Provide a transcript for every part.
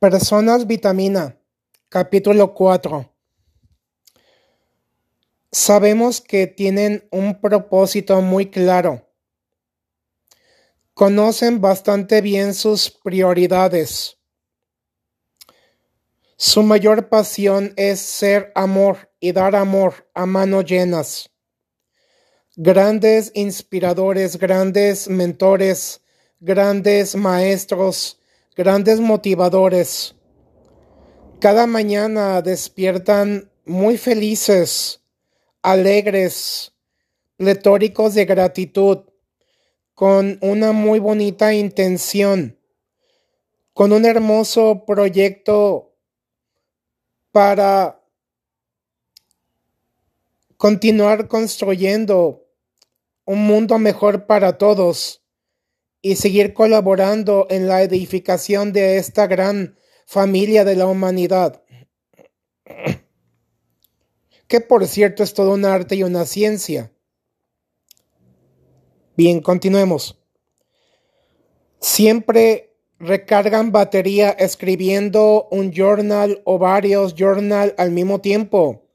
Personas Vitamina, capítulo 4. Sabemos que tienen un propósito muy claro. Conocen bastante bien sus prioridades. Su mayor pasión es ser amor y dar amor a manos llenas. Grandes inspiradores, grandes mentores, grandes maestros, grandes motivadores. Cada mañana despiertan muy felices, alegres, pletóricos de gratitud, con una muy bonita intención, con un hermoso proyecto para continuar construyendo un mundo mejor para todos y seguir colaborando en la edificación de esta gran familia de la humanidad. Que por cierto es todo un arte y una ciencia. Bien, continuemos. Siempre recargan batería escribiendo un journal o varios journal al mismo tiempo.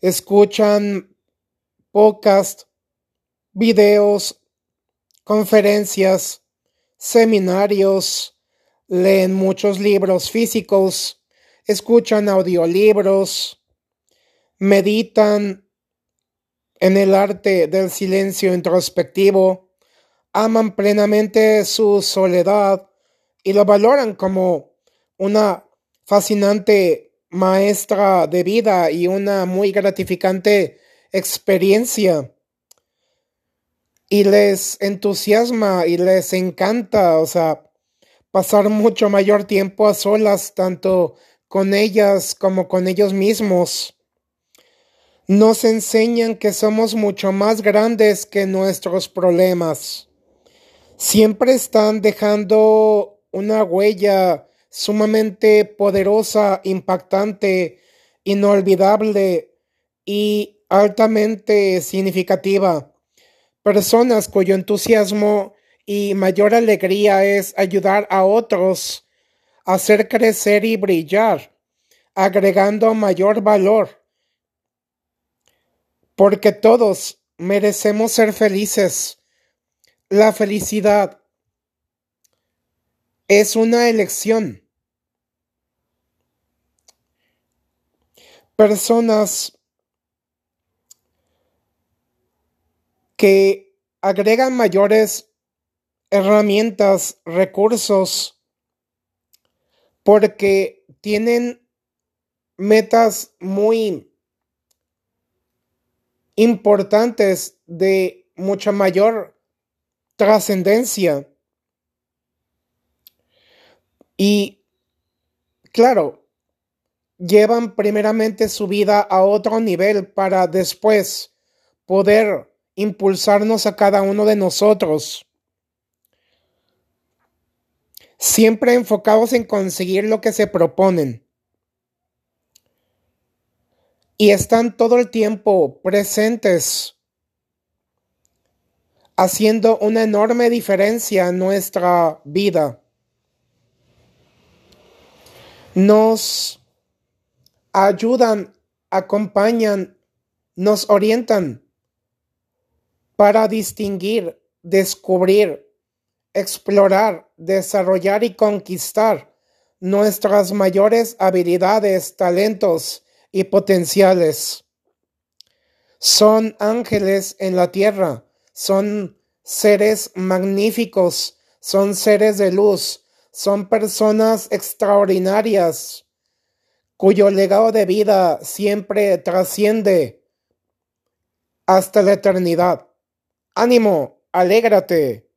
Escuchan podcast, videos, conferencias, seminarios, leen muchos libros físicos, escuchan audiolibros, meditan en el arte del silencio introspectivo, aman plenamente su soledad y lo valoran como una fascinante maestra de vida y una muy gratificante experiencia y les entusiasma y les encanta, o sea, pasar mucho mayor tiempo a solas, tanto con ellas como con ellos mismos. Nos enseñan que somos mucho más grandes que nuestros problemas. Siempre están dejando una huella sumamente poderosa, impactante, inolvidable y altamente significativa personas cuyo entusiasmo y mayor alegría es ayudar a otros a hacer crecer y brillar, agregando mayor valor. Porque todos merecemos ser felices. La felicidad es una elección. Personas que agregan mayores herramientas, recursos, porque tienen metas muy importantes de mucha mayor trascendencia. Y claro, llevan primeramente su vida a otro nivel para después poder impulsarnos a cada uno de nosotros. Siempre enfocados en conseguir lo que se proponen. Y están todo el tiempo presentes, haciendo una enorme diferencia en nuestra vida. Nos ayudan, acompañan, nos orientan para distinguir, descubrir, explorar, desarrollar y conquistar nuestras mayores habilidades, talentos y potenciales. Son ángeles en la tierra, son seres magníficos, son seres de luz, son personas extraordinarias, cuyo legado de vida siempre trasciende hasta la eternidad. Ánimo, alégrate.